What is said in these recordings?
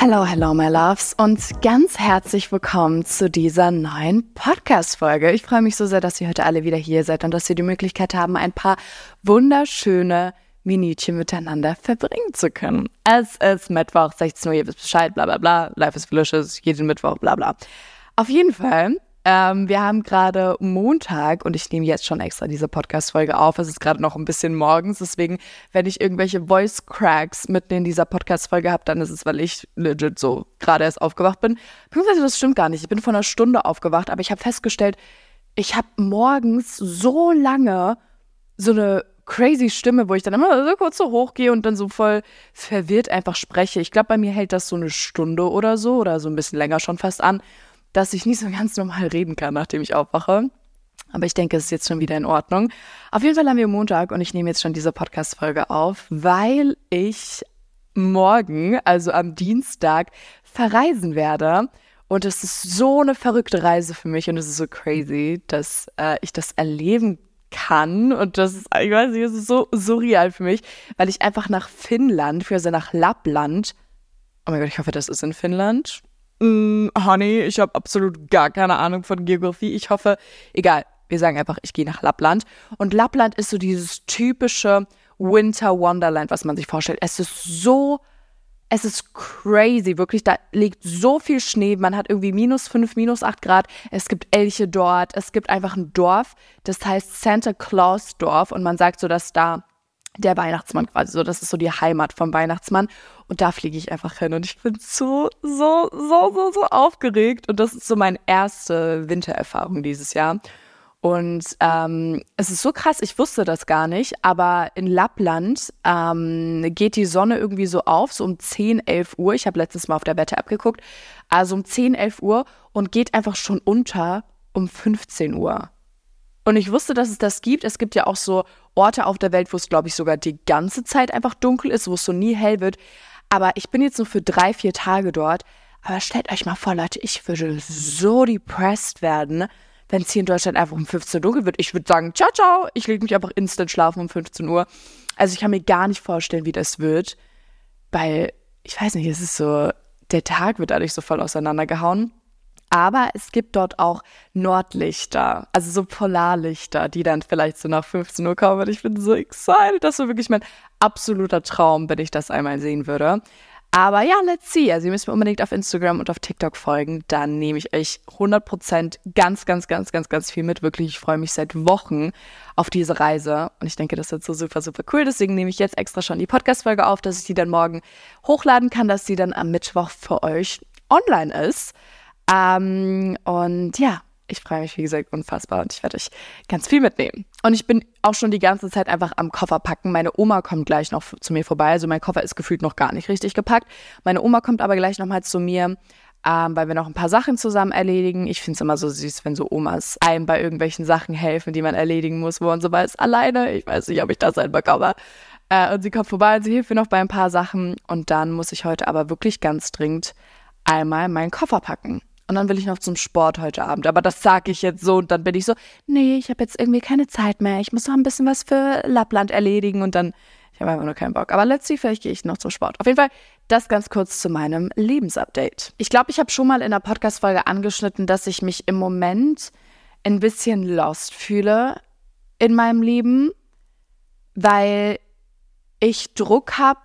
Hello, hello, my loves und ganz herzlich willkommen zu dieser neuen Podcast-Folge. Ich freue mich so sehr, dass ihr heute alle wieder hier seid und dass wir die Möglichkeit haben, ein paar wunderschöne Minütchen miteinander verbringen zu können. Es ist Mittwoch, 16 Uhr, ihr wisst Bescheid, bla bla bla, Life is Delicious, jeden Mittwoch, bla bla. Auf jeden Fall ähm, wir haben gerade Montag und ich nehme jetzt schon extra diese Podcast-Folge auf. Es ist gerade noch ein bisschen morgens, deswegen, wenn ich irgendwelche Voice-Cracks mitten in dieser Podcast-Folge habe, dann ist es, weil ich legit so gerade erst aufgewacht bin. Beziehungsweise das stimmt gar nicht. Ich bin vor einer Stunde aufgewacht, aber ich habe festgestellt, ich habe morgens so lange so eine crazy Stimme, wo ich dann immer so kurz so hochgehe und dann so voll verwirrt einfach spreche. Ich glaube, bei mir hält das so eine Stunde oder so oder so ein bisschen länger schon fast an dass ich nicht so ganz normal reden kann, nachdem ich aufwache. Aber ich denke, es ist jetzt schon wieder in Ordnung. Auf jeden Fall haben wir Montag und ich nehme jetzt schon diese Podcast-Folge auf, weil ich morgen, also am Dienstag, verreisen werde. Und es ist so eine verrückte Reise für mich und es ist so crazy, dass äh, ich das erleben kann. Und das ist, ich weiß nicht, es ist so surreal für mich, weil ich einfach nach Finnland, also nach Lappland, oh mein Gott, ich hoffe, das ist in Finnland mm, Honey, ich habe absolut gar keine Ahnung von Geografie. Ich hoffe, egal, wir sagen einfach, ich gehe nach Lappland. Und Lappland ist so dieses typische Winter Wonderland, was man sich vorstellt. Es ist so, es ist crazy, wirklich. Da liegt so viel Schnee. Man hat irgendwie minus fünf, minus acht Grad. Es gibt Elche dort. Es gibt einfach ein Dorf, das heißt Santa Claus Dorf. Und man sagt so, dass da der Weihnachtsmann quasi so, das ist so die Heimat vom Weihnachtsmann. Und da fliege ich einfach hin und ich bin so, so, so, so, so aufgeregt. Und das ist so meine erste Wintererfahrung dieses Jahr. Und ähm, es ist so krass, ich wusste das gar nicht, aber in Lappland ähm, geht die Sonne irgendwie so auf, so um 10, 11 Uhr. Ich habe letztes Mal auf der Wette abgeguckt. Also um 10, 11 Uhr und geht einfach schon unter um 15 Uhr. Und ich wusste, dass es das gibt. Es gibt ja auch so Orte auf der Welt, wo es, glaube ich, sogar die ganze Zeit einfach dunkel ist, wo es so nie hell wird. Aber ich bin jetzt nur für drei, vier Tage dort. Aber stellt euch mal vor, Leute, ich würde so depressed werden, wenn es hier in Deutschland einfach um 15 Uhr dunkel wird. Ich würde sagen, ciao, ciao, ich lege mich einfach instant schlafen um 15 Uhr. Also ich kann mir gar nicht vorstellen, wie das wird, weil, ich weiß nicht, es ist so, der Tag wird dadurch so voll auseinandergehauen. Aber es gibt dort auch Nordlichter, also so Polarlichter, die dann vielleicht so nach 15 Uhr kommen. Und ich bin so excited. Das wäre wirklich mein absoluter Traum, wenn ich das einmal sehen würde. Aber ja, let's see. Also ihr müsst mir unbedingt auf Instagram und auf TikTok folgen. Dann nehme ich euch 100% ganz, ganz, ganz, ganz, ganz viel mit. Wirklich, ich freue mich seit Wochen auf diese Reise. Und ich denke, das wird so super, super cool. Deswegen nehme ich jetzt extra schon die Podcast-Folge auf, dass ich die dann morgen hochladen kann, dass sie dann am Mittwoch für euch online ist. Ähm, und ja, ich freue mich, wie gesagt, unfassbar und ich werde euch ganz viel mitnehmen. Und ich bin auch schon die ganze Zeit einfach am Koffer packen. Meine Oma kommt gleich noch zu mir vorbei. Also mein Koffer ist gefühlt noch gar nicht richtig gepackt. Meine Oma kommt aber gleich nochmal zu mir, ähm, weil wir noch ein paar Sachen zusammen erledigen. Ich finde es immer so süß, wenn so Omas einem bei irgendwelchen Sachen helfen, die man erledigen muss, wo man so weiß, alleine, ich weiß nicht, ob ich das hinbekomme. Äh, und sie kommt vorbei und sie hilft mir noch bei ein paar Sachen. Und dann muss ich heute aber wirklich ganz dringend einmal meinen Koffer packen. Und dann will ich noch zum Sport heute Abend. Aber das sage ich jetzt so und dann bin ich so, nee, ich habe jetzt irgendwie keine Zeit mehr. Ich muss noch ein bisschen was für Lappland erledigen und dann, ich habe einfach nur keinen Bock. Aber letztlich vielleicht gehe ich noch zum Sport. Auf jeden Fall das ganz kurz zu meinem Lebensupdate. Ich glaube, ich habe schon mal in der Podcast-Folge angeschnitten, dass ich mich im Moment ein bisschen lost fühle in meinem Leben, weil ich Druck habe,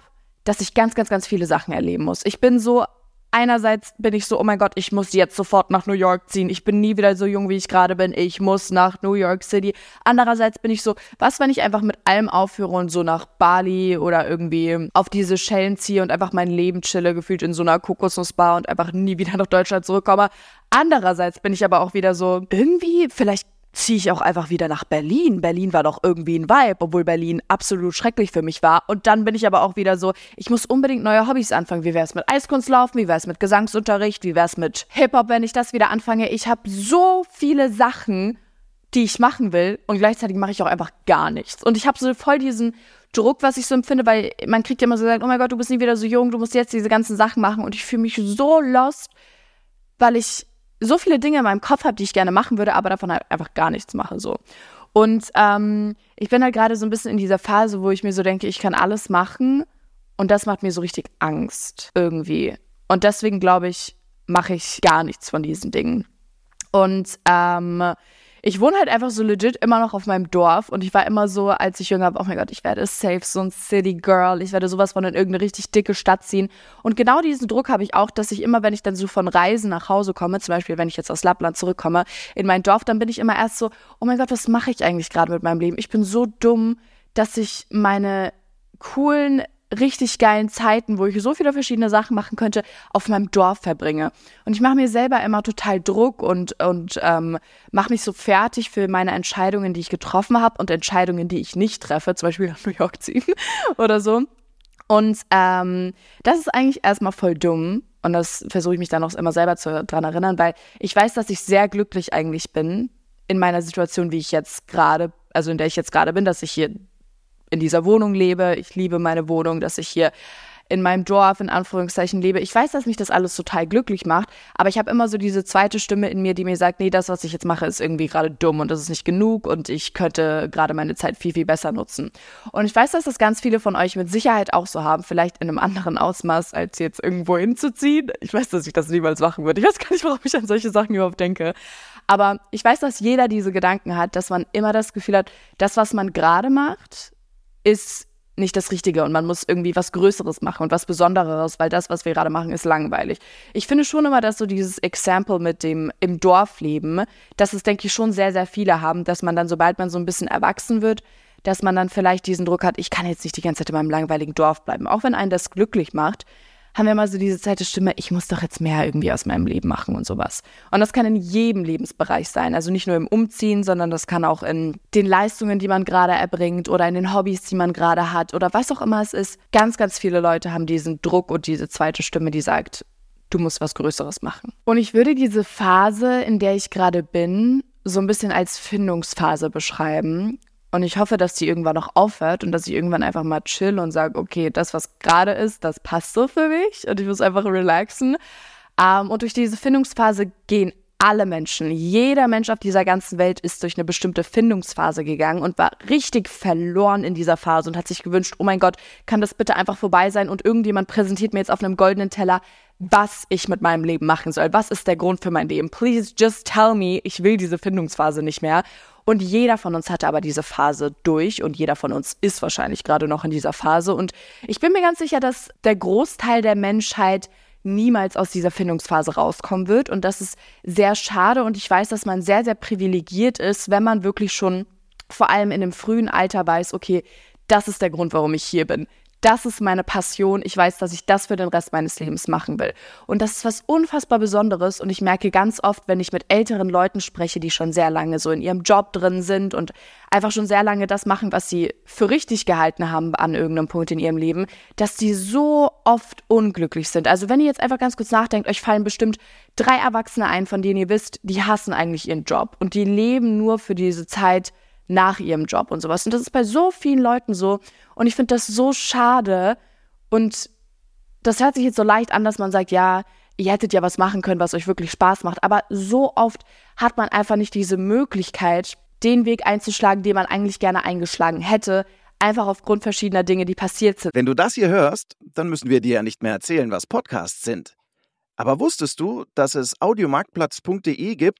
dass ich ganz, ganz, ganz viele Sachen erleben muss. Ich bin so einerseits bin ich so, oh mein Gott, ich muss jetzt sofort nach New York ziehen. Ich bin nie wieder so jung, wie ich gerade bin. Ich muss nach New York City. Andererseits bin ich so, was, wenn ich einfach mit allem aufhöre und so nach Bali oder irgendwie auf diese Schellen ziehe und einfach mein Leben chille, gefühlt in so einer Kokosnussbar und einfach nie wieder nach Deutschland zurückkomme. Andererseits bin ich aber auch wieder so, irgendwie, vielleicht ziehe ich auch einfach wieder nach Berlin. Berlin war doch irgendwie ein Vibe, obwohl Berlin absolut schrecklich für mich war. Und dann bin ich aber auch wieder so, ich muss unbedingt neue Hobbys anfangen. Wie wäre es mit Eiskunstlaufen? Wie wäre es mit Gesangsunterricht? Wie wäre es mit Hip-Hop, wenn ich das wieder anfange? Ich habe so viele Sachen, die ich machen will und gleichzeitig mache ich auch einfach gar nichts. Und ich habe so voll diesen Druck, was ich so empfinde, weil man kriegt ja immer so gesagt, oh mein Gott, du bist nie wieder so jung, du musst jetzt diese ganzen Sachen machen und ich fühle mich so lost, weil ich so viele Dinge in meinem Kopf habe, die ich gerne machen würde, aber davon halt einfach gar nichts mache so. Und ähm, ich bin halt gerade so ein bisschen in dieser Phase, wo ich mir so denke, ich kann alles machen und das macht mir so richtig Angst irgendwie. Und deswegen glaube ich, mache ich gar nichts von diesen Dingen. Und ähm, ich wohne halt einfach so legit immer noch auf meinem Dorf und ich war immer so, als ich jünger war, oh mein Gott, ich werde safe so ein City Girl, ich werde sowas von in irgendeine richtig dicke Stadt ziehen. Und genau diesen Druck habe ich auch, dass ich immer, wenn ich dann so von Reisen nach Hause komme, zum Beispiel, wenn ich jetzt aus Lappland zurückkomme, in mein Dorf, dann bin ich immer erst so, oh mein Gott, was mache ich eigentlich gerade mit meinem Leben? Ich bin so dumm, dass ich meine coolen richtig geilen Zeiten, wo ich so viele verschiedene Sachen machen könnte, auf meinem Dorf verbringe. Und ich mache mir selber immer total Druck und, und ähm, mache mich so fertig für meine Entscheidungen, die ich getroffen habe und Entscheidungen, die ich nicht treffe, zum Beispiel nach New York ziehen oder so. Und ähm, das ist eigentlich erstmal voll dumm. Und das versuche ich mich dann auch immer selber zu, dran erinnern, weil ich weiß, dass ich sehr glücklich eigentlich bin in meiner Situation, wie ich jetzt gerade, also in der ich jetzt gerade bin, dass ich hier in dieser Wohnung lebe. Ich liebe meine Wohnung, dass ich hier in meinem Dorf in Anführungszeichen lebe. Ich weiß, dass mich das alles total glücklich macht, aber ich habe immer so diese zweite Stimme in mir, die mir sagt, nee, das, was ich jetzt mache, ist irgendwie gerade dumm und das ist nicht genug und ich könnte gerade meine Zeit viel, viel besser nutzen. Und ich weiß, dass das ganz viele von euch mit Sicherheit auch so haben, vielleicht in einem anderen Ausmaß, als jetzt irgendwo hinzuziehen. Ich weiß, dass ich das niemals machen würde. Ich weiß gar nicht, warum ich an solche Sachen überhaupt denke. Aber ich weiß, dass jeder diese Gedanken hat, dass man immer das Gefühl hat, das, was man gerade macht, ist nicht das Richtige und man muss irgendwie was Größeres machen und was Besonderes, weil das, was wir gerade machen, ist langweilig. Ich finde schon immer, dass so dieses Example mit dem im Dorf leben, dass es, denke ich, schon sehr, sehr viele haben, dass man dann, sobald man so ein bisschen erwachsen wird, dass man dann vielleicht diesen Druck hat, ich kann jetzt nicht die ganze Zeit in meinem langweiligen Dorf bleiben, auch wenn einen das glücklich macht haben wir immer so diese zweite Stimme, ich muss doch jetzt mehr irgendwie aus meinem Leben machen und sowas. Und das kann in jedem Lebensbereich sein. Also nicht nur im Umziehen, sondern das kann auch in den Leistungen, die man gerade erbringt oder in den Hobbys, die man gerade hat oder was auch immer es ist. Ganz, ganz viele Leute haben diesen Druck und diese zweite Stimme, die sagt, du musst was Größeres machen. Und ich würde diese Phase, in der ich gerade bin, so ein bisschen als Findungsphase beschreiben. Und ich hoffe, dass die irgendwann noch aufhört und dass ich irgendwann einfach mal chill und sage, okay, das, was gerade ist, das passt so für mich und ich muss einfach relaxen. Ähm, und durch diese Findungsphase gehen alle Menschen, jeder Mensch auf dieser ganzen Welt ist durch eine bestimmte Findungsphase gegangen und war richtig verloren in dieser Phase und hat sich gewünscht, oh mein Gott, kann das bitte einfach vorbei sein und irgendjemand präsentiert mir jetzt auf einem goldenen Teller, was ich mit meinem Leben machen soll. Was ist der Grund für mein Leben? Please just tell me, ich will diese Findungsphase nicht mehr. Und jeder von uns hatte aber diese Phase durch und jeder von uns ist wahrscheinlich gerade noch in dieser Phase. Und ich bin mir ganz sicher, dass der Großteil der Menschheit niemals aus dieser Findungsphase rauskommen wird. Und das ist sehr schade. Und ich weiß, dass man sehr, sehr privilegiert ist, wenn man wirklich schon vor allem in einem frühen Alter weiß, okay, das ist der Grund, warum ich hier bin das ist meine Passion. Ich weiß, dass ich das für den Rest meines Lebens machen will. Und das ist was unfassbar Besonderes. Und ich merke ganz oft, wenn ich mit älteren Leuten spreche, die schon sehr lange so in ihrem Job drin sind und einfach schon sehr lange das machen, was sie für richtig gehalten haben an irgendeinem Punkt in ihrem Leben, dass die so oft unglücklich sind. Also wenn ihr jetzt einfach ganz kurz nachdenkt, euch fallen bestimmt drei Erwachsene ein, von denen ihr wisst, die hassen eigentlich ihren Job und die leben nur für diese Zeit, nach ihrem Job und sowas. Und das ist bei so vielen Leuten so. Und ich finde das so schade. Und das hört sich jetzt so leicht an, dass man sagt, ja, ihr hättet ja was machen können, was euch wirklich Spaß macht. Aber so oft hat man einfach nicht diese Möglichkeit, den Weg einzuschlagen, den man eigentlich gerne eingeschlagen hätte, einfach aufgrund verschiedener Dinge, die passiert sind. Wenn du das hier hörst, dann müssen wir dir ja nicht mehr erzählen, was Podcasts sind. Aber wusstest du, dass es audiomarktplatz.de gibt,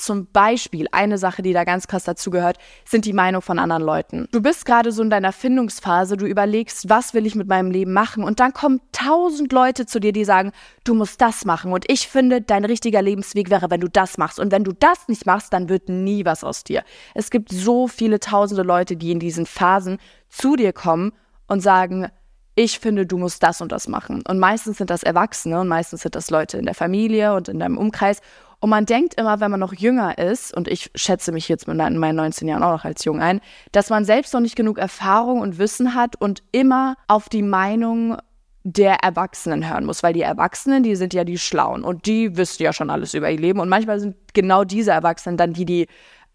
Zum Beispiel eine Sache, die da ganz krass dazu gehört, sind die Meinung von anderen Leuten. Du bist gerade so in deiner Findungsphase, du überlegst, was will ich mit meinem Leben machen und dann kommen tausend Leute zu dir, die sagen, du musst das machen und ich finde, dein richtiger Lebensweg wäre, wenn du das machst und wenn du das nicht machst, dann wird nie was aus dir. Es gibt so viele tausende Leute, die in diesen Phasen zu dir kommen und sagen, ich finde, du musst das und das machen. Und meistens sind das Erwachsene und meistens sind das Leute in der Familie und in deinem Umkreis. Und man denkt immer, wenn man noch jünger ist, und ich schätze mich jetzt mit meinen 19 Jahren auch noch als jung ein, dass man selbst noch nicht genug Erfahrung und Wissen hat und immer auf die Meinung der Erwachsenen hören muss, weil die Erwachsenen, die sind ja die Schlauen und die wissen ja schon alles über ihr Leben. Und manchmal sind genau diese Erwachsenen dann die, die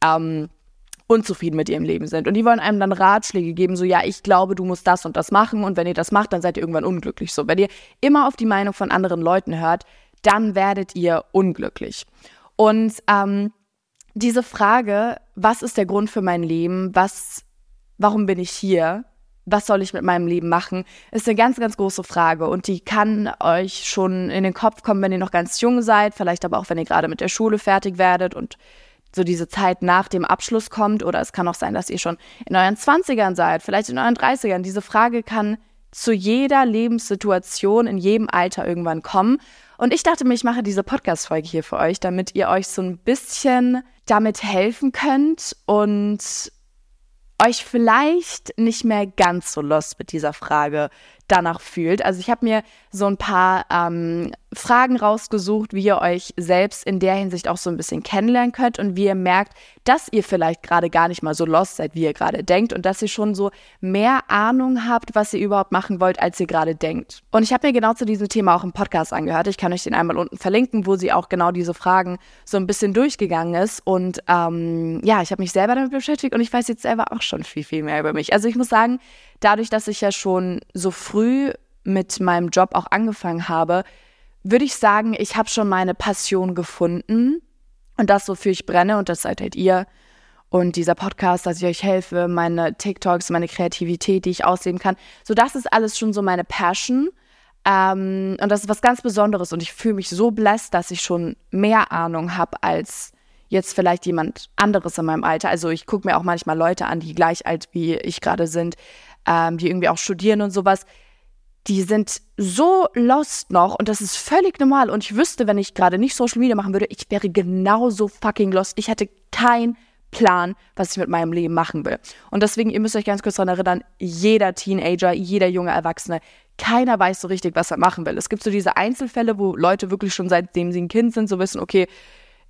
ähm, unzufrieden mit ihrem Leben sind. Und die wollen einem dann Ratschläge geben, so ja, ich glaube, du musst das und das machen. Und wenn ihr das macht, dann seid ihr irgendwann unglücklich. So, wenn ihr immer auf die Meinung von anderen Leuten hört, dann werdet ihr unglücklich. Und ähm, diese Frage, was ist der Grund für mein Leben, was, warum bin ich hier, was soll ich mit meinem Leben machen, ist eine ganz, ganz große Frage und die kann euch schon in den Kopf kommen, wenn ihr noch ganz jung seid, vielleicht aber auch, wenn ihr gerade mit der Schule fertig werdet und so diese Zeit nach dem Abschluss kommt oder es kann auch sein, dass ihr schon in euren 20ern seid, vielleicht in euren 30ern. Diese Frage kann zu jeder Lebenssituation in jedem Alter irgendwann kommen. Und ich dachte mir, ich mache diese Podcast-Folge hier für euch, damit ihr euch so ein bisschen damit helfen könnt und euch vielleicht nicht mehr ganz so lost mit dieser Frage danach fühlt. Also ich habe mir so ein paar ähm, Fragen rausgesucht, wie ihr euch selbst in der Hinsicht auch so ein bisschen kennenlernen könnt und wie ihr merkt, dass ihr vielleicht gerade gar nicht mal so lost seid, wie ihr gerade denkt und dass ihr schon so mehr Ahnung habt, was ihr überhaupt machen wollt, als ihr gerade denkt. Und ich habe mir genau zu diesem Thema auch einen Podcast angehört. Ich kann euch den einmal unten verlinken, wo sie auch genau diese Fragen so ein bisschen durchgegangen ist. Und ähm, ja, ich habe mich selber damit beschäftigt und ich weiß jetzt selber auch schon viel, viel mehr über mich. Also ich muss sagen, dadurch, dass ich ja schon so früh mit meinem Job auch angefangen habe, würde ich sagen, ich habe schon meine Passion gefunden und das, wofür ich brenne und das seid halt ihr und dieser Podcast, dass ich euch helfe, meine TikToks, meine Kreativität, die ich ausleben kann. So, das ist alles schon so meine Passion. Ähm, und das ist was ganz Besonderes und ich fühle mich so blessed, dass ich schon mehr Ahnung habe als jetzt vielleicht jemand anderes in meinem Alter. Also ich gucke mir auch manchmal Leute an, die gleich alt wie ich gerade sind, ähm, die irgendwie auch studieren und sowas, die sind so lost noch und das ist völlig normal. Und ich wüsste, wenn ich gerade nicht Social Media machen würde, ich wäre genauso fucking lost. Ich hätte keinen Plan, was ich mit meinem Leben machen will. Und deswegen, ihr müsst euch ganz kurz daran erinnern, jeder Teenager, jeder junge Erwachsene, keiner weiß so richtig, was er machen will. Es gibt so diese Einzelfälle, wo Leute wirklich schon seitdem sie ein Kind sind, so wissen, okay,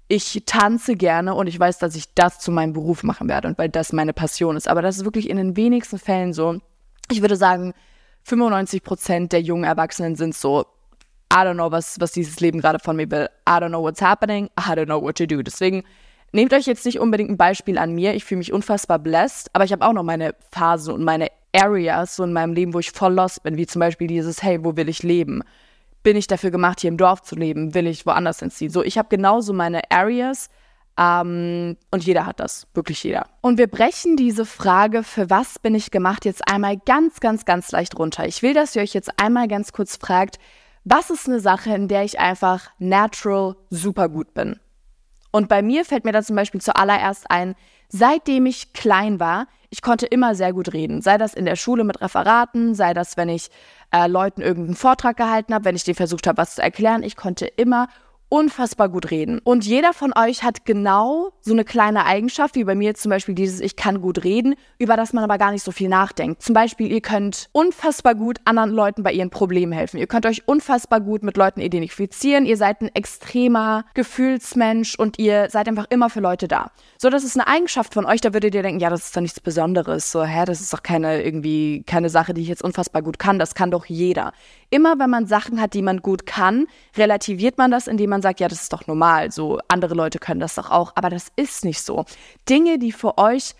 ich tanze gerne und ich weiß, dass ich das zu meinem Beruf machen werde und weil das meine Passion ist. Aber das ist wirklich in den wenigsten Fällen so. Ich würde sagen, 95 Prozent der jungen Erwachsenen sind so, I don't know, was, was dieses Leben gerade von mir will. I don't know what's happening. I don't know what to do. Deswegen nehmt euch jetzt nicht unbedingt ein Beispiel an mir. Ich fühle mich unfassbar blessed, aber ich habe auch noch meine Phasen und meine Areas so in meinem Leben, wo ich voll lost bin, wie zum Beispiel dieses, hey, wo will ich leben? bin ich dafür gemacht, hier im Dorf zu leben? Will ich woanders hinziehen? So, ich habe genauso meine Areas ähm, und jeder hat das, wirklich jeder. Und wir brechen diese Frage, für was bin ich gemacht, jetzt einmal ganz, ganz, ganz leicht runter. Ich will, dass ihr euch jetzt einmal ganz kurz fragt, was ist eine Sache, in der ich einfach natural super gut bin? Und bei mir fällt mir da zum Beispiel zuallererst ein, seitdem ich klein war, ich konnte immer sehr gut reden. Sei das in der Schule mit Referaten, sei das, wenn ich äh, Leuten irgendeinen Vortrag gehalten habe, wenn ich denen versucht habe, was zu erklären. Ich konnte immer unfassbar gut reden. Und jeder von euch hat genau so eine kleine Eigenschaft, wie bei mir zum Beispiel dieses Ich kann gut reden, über das man aber gar nicht so viel nachdenkt. Zum Beispiel, ihr könnt unfassbar gut anderen Leuten bei ihren Problemen helfen. Ihr könnt euch unfassbar gut mit Leuten identifizieren. Ihr seid ein extremer Gefühlsmensch und ihr seid einfach immer für Leute da. So, das ist eine Eigenschaft von euch, da würdet ihr denken, ja, das ist doch nichts Besonderes. So, hä, das ist doch keine irgendwie, keine Sache, die ich jetzt unfassbar gut kann. Das kann doch jeder. Immer wenn man Sachen hat, die man gut kann, relativiert man das, indem man sagt, ja, das ist doch normal, so andere Leute können das doch auch, aber das ist nicht so. Dinge, die für euch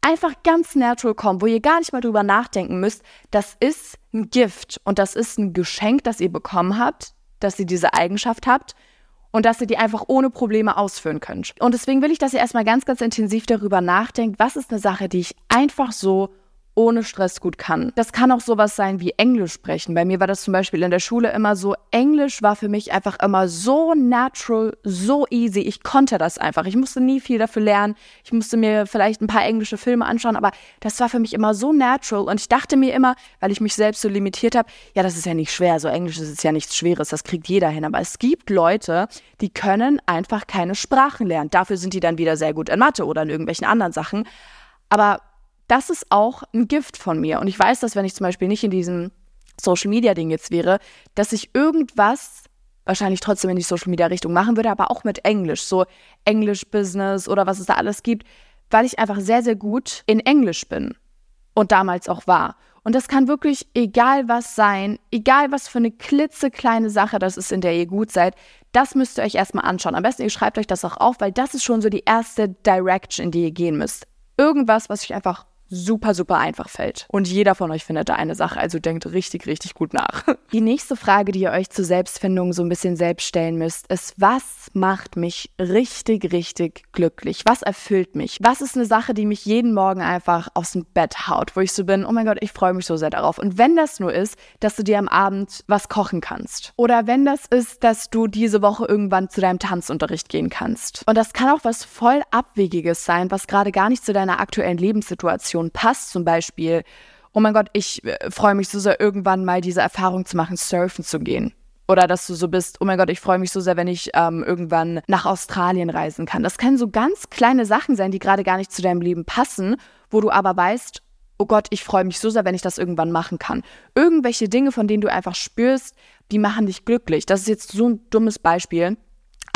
einfach ganz natural kommen, wo ihr gar nicht mal drüber nachdenken müsst, das ist ein Gift und das ist ein Geschenk, das ihr bekommen habt, dass ihr diese Eigenschaft habt und dass ihr die einfach ohne Probleme ausführen könnt. Und deswegen will ich, dass ihr erstmal ganz, ganz intensiv darüber nachdenkt, was ist eine Sache, die ich einfach so ohne Stress gut kann. Das kann auch sowas sein wie Englisch sprechen. Bei mir war das zum Beispiel in der Schule immer so, Englisch war für mich einfach immer so natural, so easy. Ich konnte das einfach. Ich musste nie viel dafür lernen. Ich musste mir vielleicht ein paar englische Filme anschauen, aber das war für mich immer so natural. Und ich dachte mir immer, weil ich mich selbst so limitiert habe, ja, das ist ja nicht schwer. So Englisch ist ja nichts Schweres, das kriegt jeder hin. Aber es gibt Leute, die können einfach keine Sprachen lernen. Dafür sind die dann wieder sehr gut in Mathe oder in irgendwelchen anderen Sachen. Aber das ist auch ein Gift von mir. Und ich weiß, dass wenn ich zum Beispiel nicht in diesem Social Media Ding jetzt wäre, dass ich irgendwas wahrscheinlich trotzdem in die Social Media Richtung machen würde, aber auch mit Englisch, so Englisch Business oder was es da alles gibt, weil ich einfach sehr, sehr gut in Englisch bin und damals auch war. Und das kann wirklich egal was sein, egal was für eine klitzekleine Sache das ist, in der ihr gut seid. Das müsst ihr euch erstmal anschauen. Am besten ihr schreibt euch das auch auf, weil das ist schon so die erste Direction, in die ihr gehen müsst. Irgendwas, was euch einfach super, super einfach fällt. Und jeder von euch findet da eine Sache, also denkt richtig, richtig gut nach. Die nächste Frage, die ihr euch zur Selbstfindung so ein bisschen selbst stellen müsst, ist, was macht mich richtig, richtig glücklich? Was erfüllt mich? Was ist eine Sache, die mich jeden Morgen einfach aus dem Bett haut, wo ich so bin, oh mein Gott, ich freue mich so sehr darauf. Und wenn das nur ist, dass du dir am Abend was kochen kannst. Oder wenn das ist, dass du diese Woche irgendwann zu deinem Tanzunterricht gehen kannst. Und das kann auch was voll Abwegiges sein, was gerade gar nicht zu deiner aktuellen Lebenssituation Situation passt, zum Beispiel, oh mein Gott, ich äh, freue mich so sehr, irgendwann mal diese Erfahrung zu machen, surfen zu gehen. Oder dass du so bist, oh mein Gott, ich freue mich so sehr, wenn ich ähm, irgendwann nach Australien reisen kann. Das können so ganz kleine Sachen sein, die gerade gar nicht zu deinem Leben passen, wo du aber weißt, oh Gott, ich freue mich so sehr, wenn ich das irgendwann machen kann. Irgendwelche Dinge, von denen du einfach spürst, die machen dich glücklich. Das ist jetzt so ein dummes Beispiel.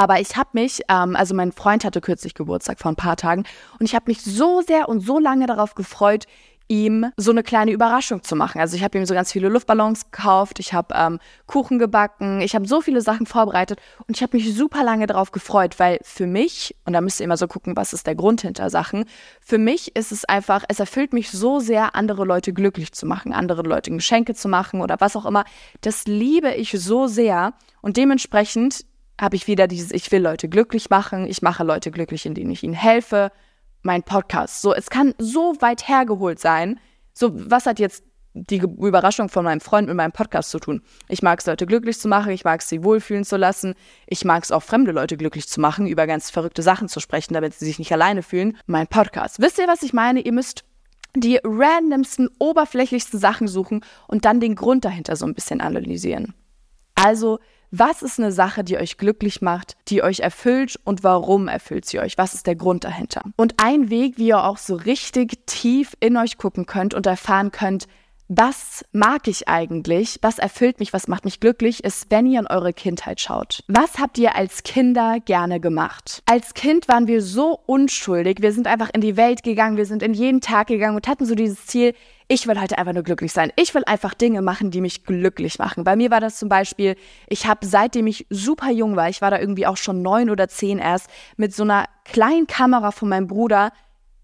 Aber ich habe mich, ähm, also mein Freund hatte kürzlich Geburtstag vor ein paar Tagen und ich habe mich so sehr und so lange darauf gefreut, ihm so eine kleine Überraschung zu machen. Also ich habe ihm so ganz viele Luftballons gekauft, ich habe ähm, Kuchen gebacken, ich habe so viele Sachen vorbereitet und ich habe mich super lange darauf gefreut, weil für mich, und da müsst ihr immer so gucken, was ist der Grund hinter Sachen, für mich ist es einfach, es erfüllt mich so sehr, andere Leute glücklich zu machen, andere Leute Geschenke zu machen oder was auch immer. Das liebe ich so sehr und dementsprechend habe ich wieder dieses, ich will Leute glücklich machen, ich mache Leute glücklich, indem ich ihnen helfe. Mein Podcast. So, es kann so weit hergeholt sein. So, was hat jetzt die Überraschung von meinem Freund mit meinem Podcast zu tun? Ich mag es, Leute glücklich zu machen, ich mag es, sie wohlfühlen zu lassen. Ich mag es auch, fremde Leute glücklich zu machen, über ganz verrückte Sachen zu sprechen, damit sie sich nicht alleine fühlen. Mein Podcast. Wisst ihr, was ich meine? Ihr müsst die randomsten, oberflächlichsten Sachen suchen und dann den Grund dahinter so ein bisschen analysieren. Also, was ist eine Sache, die euch glücklich macht, die euch erfüllt und warum erfüllt sie euch? Was ist der Grund dahinter? Und ein Weg, wie ihr auch so richtig tief in euch gucken könnt und erfahren könnt, was mag ich eigentlich? Was erfüllt mich? Was macht mich glücklich? Ist, wenn ihr in eure Kindheit schaut. Was habt ihr als Kinder gerne gemacht? Als Kind waren wir so unschuldig. Wir sind einfach in die Welt gegangen. Wir sind in jeden Tag gegangen und hatten so dieses Ziel, ich will heute einfach nur glücklich sein. Ich will einfach Dinge machen, die mich glücklich machen. Bei mir war das zum Beispiel, ich habe seitdem ich super jung war, ich war da irgendwie auch schon neun oder zehn erst, mit so einer kleinen Kamera von meinem Bruder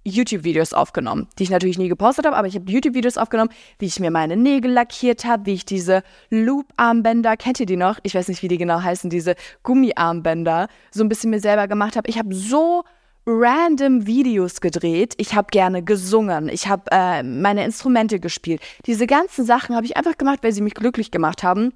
YouTube-Videos aufgenommen, die ich natürlich nie gepostet habe, aber ich habe YouTube-Videos aufgenommen, wie ich mir meine Nägel lackiert habe, wie ich diese Loop-Armbänder, kennt ihr die noch? Ich weiß nicht, wie die genau heißen, diese Gummiarmbänder, so ein bisschen mir selber gemacht habe. Ich habe so random Videos gedreht. Ich habe gerne gesungen. Ich habe äh, meine Instrumente gespielt. Diese ganzen Sachen habe ich einfach gemacht, weil sie mich glücklich gemacht haben,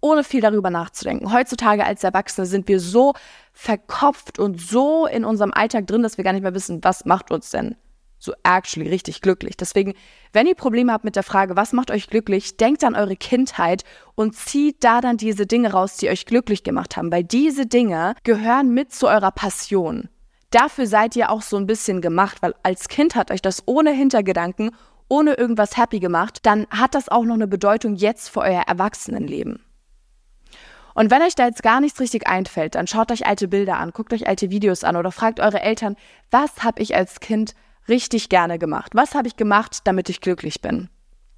ohne viel darüber nachzudenken. Heutzutage als Erwachsene sind wir so verkopft und so in unserem Alltag drin, dass wir gar nicht mehr wissen, was macht uns denn so actually richtig glücklich. Deswegen, wenn ihr Probleme habt mit der Frage, was macht euch glücklich, denkt an eure Kindheit und zieht da dann diese Dinge raus, die euch glücklich gemacht haben, weil diese Dinge gehören mit zu eurer Passion dafür seid ihr auch so ein bisschen gemacht, weil als Kind hat euch das ohne Hintergedanken, ohne irgendwas happy gemacht, dann hat das auch noch eine Bedeutung jetzt für euer Erwachsenenleben. Und wenn euch da jetzt gar nichts richtig einfällt, dann schaut euch alte Bilder an, guckt euch alte Videos an oder fragt eure Eltern, was habe ich als Kind richtig gerne gemacht? Was habe ich gemacht, damit ich glücklich bin?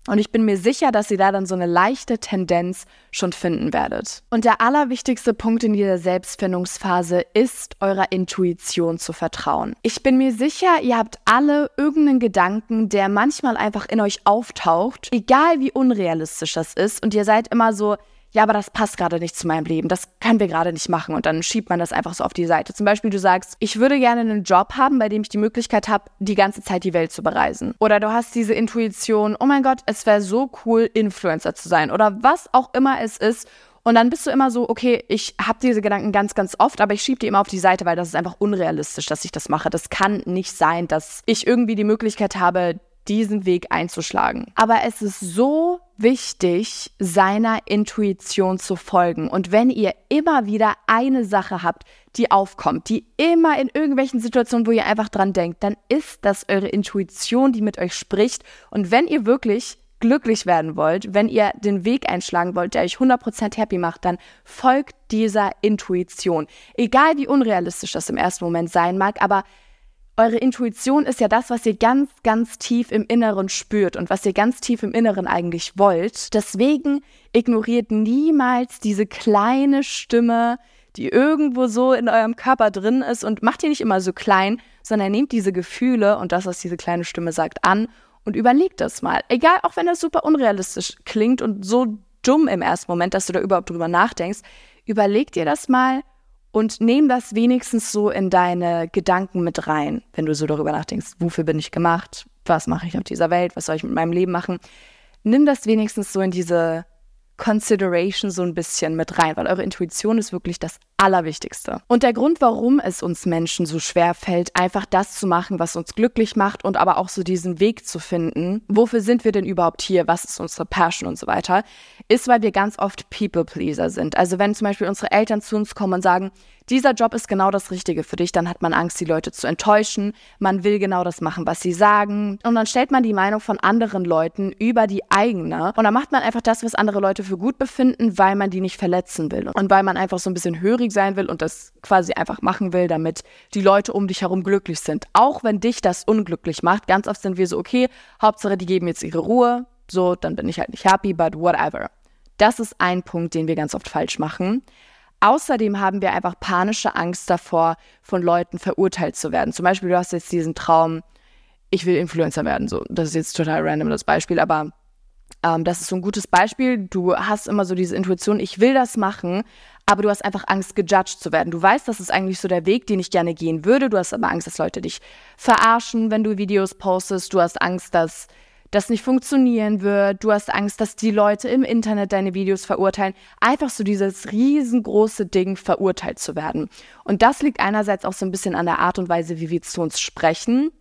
Und ich bin mir sicher, dass ihr da dann so eine leichte Tendenz schon finden werdet. Und der allerwichtigste Punkt in dieser Selbstfindungsphase ist, eurer Intuition zu vertrauen. Ich bin mir sicher, ihr habt alle irgendeinen Gedanken, der manchmal einfach in euch auftaucht, egal wie unrealistisch das ist. Und ihr seid immer so, ja, aber das passt gerade nicht zu meinem Leben, das können wir gerade nicht machen und dann schiebt man das einfach so auf die Seite. Zum Beispiel, du sagst, ich würde gerne einen Job haben, bei dem ich die Möglichkeit habe, die ganze Zeit die Welt zu bereisen. Oder du hast diese Intuition, oh mein Gott, es wäre so cool, Influencer zu sein oder was auch immer es ist. Und dann bist du immer so, okay, ich habe diese Gedanken ganz, ganz oft, aber ich schiebe die immer auf die Seite, weil das ist einfach unrealistisch, dass ich das mache. Das kann nicht sein, dass ich irgendwie die Möglichkeit habe, diesen Weg einzuschlagen. Aber es ist so wichtig, seiner Intuition zu folgen. Und wenn ihr immer wieder eine Sache habt, die aufkommt, die immer in irgendwelchen Situationen, wo ihr einfach dran denkt, dann ist das eure Intuition, die mit euch spricht. Und wenn ihr wirklich glücklich werden wollt, wenn ihr den Weg einschlagen wollt, der euch 100% happy macht, dann folgt dieser Intuition. Egal wie unrealistisch das im ersten Moment sein mag, aber eure Intuition ist ja das, was ihr ganz, ganz tief im Inneren spürt und was ihr ganz tief im Inneren eigentlich wollt. Deswegen ignoriert niemals diese kleine Stimme, die irgendwo so in eurem Körper drin ist und macht die nicht immer so klein, sondern nehmt diese Gefühle und das, was diese kleine Stimme sagt, an und überlegt das mal. Egal, auch wenn das super unrealistisch klingt und so dumm im ersten Moment, dass du da überhaupt drüber nachdenkst, überleg dir das mal und nehm das wenigstens so in deine Gedanken mit rein, wenn du so darüber nachdenkst, wofür bin ich gemacht, was mache ich auf dieser Welt, was soll ich mit meinem Leben machen. Nimm das wenigstens so in diese Consideration so ein bisschen mit rein, weil eure Intuition ist wirklich das Allerwichtigste. Und der Grund, warum es uns Menschen so schwer fällt, einfach das zu machen, was uns glücklich macht und aber auch so diesen Weg zu finden, wofür sind wir denn überhaupt hier, was ist unsere Passion und so weiter, ist, weil wir ganz oft People-Pleaser sind. Also wenn zum Beispiel unsere Eltern zu uns kommen und sagen, dieser Job ist genau das Richtige für dich, dann hat man Angst, die Leute zu enttäuschen. Man will genau das machen, was sie sagen. Und dann stellt man die Meinung von anderen Leuten über die eigene. Und dann macht man einfach das, was andere Leute für gut befinden, weil man die nicht verletzen will. Und weil man einfach so ein bisschen hörig sein will und das quasi einfach machen will, damit die Leute um dich herum glücklich sind. Auch wenn dich das unglücklich macht. Ganz oft sind wir so, okay, Hauptsache, die geben jetzt ihre Ruhe. So, dann bin ich halt nicht happy, but whatever. Das ist ein Punkt, den wir ganz oft falsch machen. Außerdem haben wir einfach panische Angst davor, von Leuten verurteilt zu werden. Zum Beispiel, du hast jetzt diesen Traum, ich will Influencer werden. So, das ist jetzt total random das Beispiel, aber ähm, das ist so ein gutes Beispiel. Du hast immer so diese Intuition, ich will das machen, aber du hast einfach Angst, gejudged zu werden. Du weißt, das ist eigentlich so der Weg, den ich gerne gehen würde. Du hast aber Angst, dass Leute dich verarschen, wenn du Videos postest. Du hast Angst, dass das nicht funktionieren wird. Du hast Angst, dass die Leute im Internet deine Videos verurteilen. Einfach so dieses riesengroße Ding, verurteilt zu werden. Und das liegt einerseits auch so ein bisschen an der Art und Weise, wie wir zu uns sprechen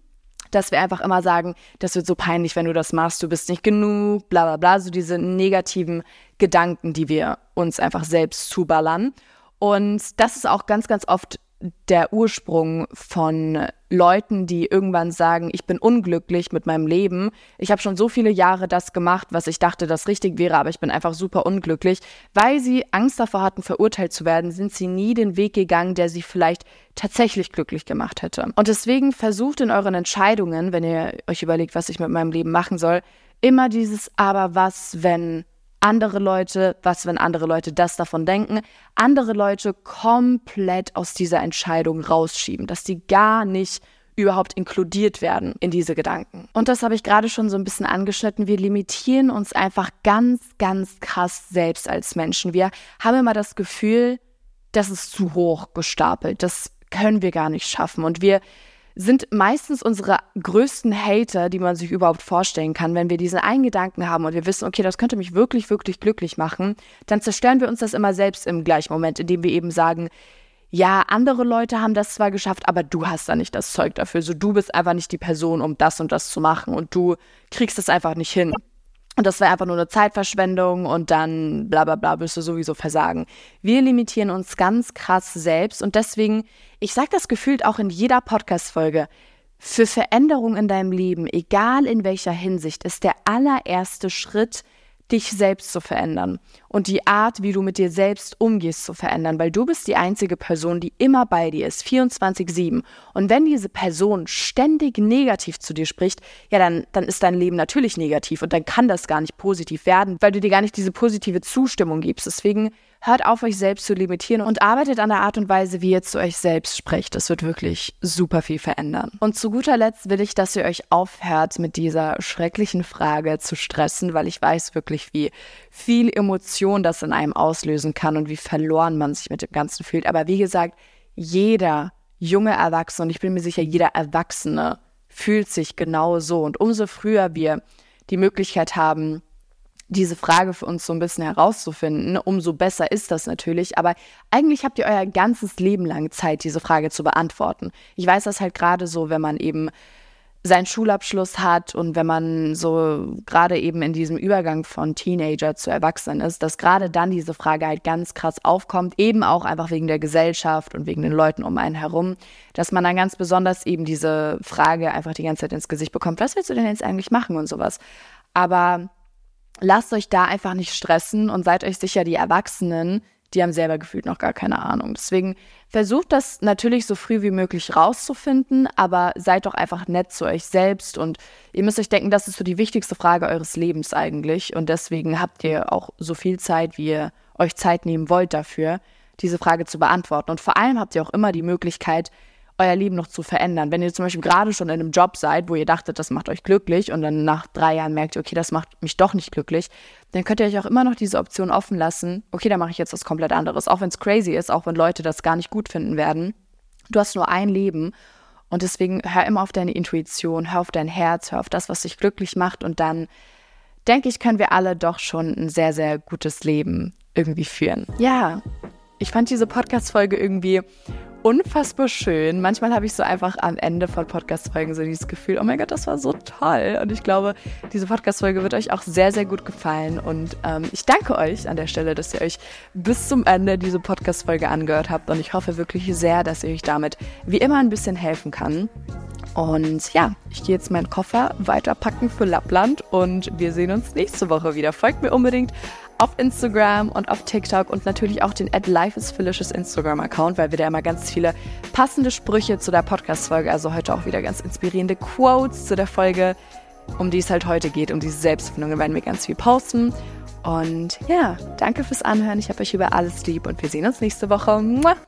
dass wir einfach immer sagen, das wird so peinlich, wenn du das machst, du bist nicht genug, bla bla bla, so diese negativen Gedanken, die wir uns einfach selbst zuballern. Und das ist auch ganz, ganz oft der Ursprung von Leuten, die irgendwann sagen, ich bin unglücklich mit meinem Leben. Ich habe schon so viele Jahre das gemacht, was ich dachte, das richtig wäre, aber ich bin einfach super unglücklich. Weil sie Angst davor hatten, verurteilt zu werden, sind sie nie den Weg gegangen, der sie vielleicht tatsächlich glücklich gemacht hätte. Und deswegen versucht in euren Entscheidungen, wenn ihr euch überlegt, was ich mit meinem Leben machen soll, immer dieses aber was, wenn andere Leute, was wenn andere Leute das davon denken, andere Leute komplett aus dieser Entscheidung rausschieben, dass die gar nicht überhaupt inkludiert werden in diese Gedanken. Und das habe ich gerade schon so ein bisschen angeschnitten. Wir limitieren uns einfach ganz, ganz krass selbst als Menschen. Wir haben immer das Gefühl, das ist zu hoch gestapelt. Das können wir gar nicht schaffen. Und wir sind meistens unsere größten Hater, die man sich überhaupt vorstellen kann. Wenn wir diesen einen Gedanken haben und wir wissen, okay, das könnte mich wirklich, wirklich glücklich machen, dann zerstören wir uns das immer selbst im gleichen Moment, indem wir eben sagen, ja, andere Leute haben das zwar geschafft, aber du hast da nicht das Zeug dafür. So, du bist einfach nicht die Person, um das und das zu machen und du kriegst es einfach nicht hin. Und das wäre einfach nur eine Zeitverschwendung und dann bla bla bla wirst du sowieso versagen. Wir limitieren uns ganz krass selbst und deswegen, ich sage das gefühlt auch in jeder Podcast-Folge, für Veränderung in deinem Leben, egal in welcher Hinsicht, ist der allererste Schritt, dich selbst zu verändern und die Art, wie du mit dir selbst umgehst, zu verändern, weil du bist die einzige Person, die immer bei dir ist, 24/7. Und wenn diese Person ständig negativ zu dir spricht, ja, dann, dann ist dein Leben natürlich negativ und dann kann das gar nicht positiv werden, weil du dir gar nicht diese positive Zustimmung gibst. Deswegen Hört auf, euch selbst zu limitieren und arbeitet an der Art und Weise, wie ihr zu euch selbst sprecht. Das wird wirklich super viel verändern. Und zu guter Letzt will ich, dass ihr euch aufhört, mit dieser schrecklichen Frage zu stressen, weil ich weiß wirklich, wie viel Emotion das in einem auslösen kann und wie verloren man sich mit dem Ganzen fühlt. Aber wie gesagt, jeder junge Erwachsene, und ich bin mir sicher, jeder Erwachsene fühlt sich genau so. Und umso früher wir die Möglichkeit haben, diese Frage für uns so ein bisschen herauszufinden, umso besser ist das natürlich. Aber eigentlich habt ihr euer ganzes Leben lang Zeit, diese Frage zu beantworten. Ich weiß das halt gerade so, wenn man eben seinen Schulabschluss hat und wenn man so gerade eben in diesem Übergang von Teenager zu Erwachsenen ist, dass gerade dann diese Frage halt ganz krass aufkommt, eben auch einfach wegen der Gesellschaft und wegen den Leuten um einen herum, dass man dann ganz besonders eben diese Frage einfach die ganze Zeit ins Gesicht bekommt, was willst du denn jetzt eigentlich machen und sowas. Aber lasst euch da einfach nicht stressen und seid euch sicher, die Erwachsenen, die haben selber gefühlt noch gar keine Ahnung. Deswegen versucht das natürlich so früh wie möglich rauszufinden, aber seid doch einfach nett zu euch selbst und ihr müsst euch denken, das ist so die wichtigste Frage eures Lebens eigentlich und deswegen habt ihr auch so viel Zeit, wie ihr euch Zeit nehmen wollt dafür, diese Frage zu beantworten. Und vor allem habt ihr auch immer die Möglichkeit, euer Leben noch zu verändern. Wenn ihr zum Beispiel gerade schon in einem Job seid, wo ihr dachtet, das macht euch glücklich und dann nach drei Jahren merkt ihr, okay, das macht mich doch nicht glücklich, dann könnt ihr euch auch immer noch diese Option offen lassen, okay, dann mache ich jetzt was komplett anderes. Auch wenn es crazy ist, auch wenn Leute das gar nicht gut finden werden. Du hast nur ein Leben und deswegen hör immer auf deine Intuition, hör auf dein Herz, hör auf das, was dich glücklich macht und dann denke ich, können wir alle doch schon ein sehr, sehr gutes Leben irgendwie führen. Ja, ich fand diese Podcast-Folge irgendwie unfassbar schön. Manchmal habe ich so einfach am Ende von Podcast-Folgen so dieses Gefühl, oh mein Gott, das war so toll. Und ich glaube, diese Podcast-Folge wird euch auch sehr, sehr gut gefallen. Und ähm, ich danke euch an der Stelle, dass ihr euch bis zum Ende diese Podcast-Folge angehört habt. Und ich hoffe wirklich sehr, dass ich euch damit wie immer ein bisschen helfen kann. Und ja, ich gehe jetzt meinen Koffer weiterpacken für Lappland und wir sehen uns nächste Woche wieder. Folgt mir unbedingt auf Instagram und auf TikTok und natürlich auch den at Life is Felicious Instagram-Account, weil wir da immer ganz viele passende Sprüche zu der Podcast-Folge, also heute auch wieder ganz inspirierende Quotes zu der Folge, um die es halt heute geht, um diese Selbstfindung. Da werden wir ganz viel posten. Und ja, danke fürs Anhören. Ich habe euch über alles lieb und wir sehen uns nächste Woche. Mua.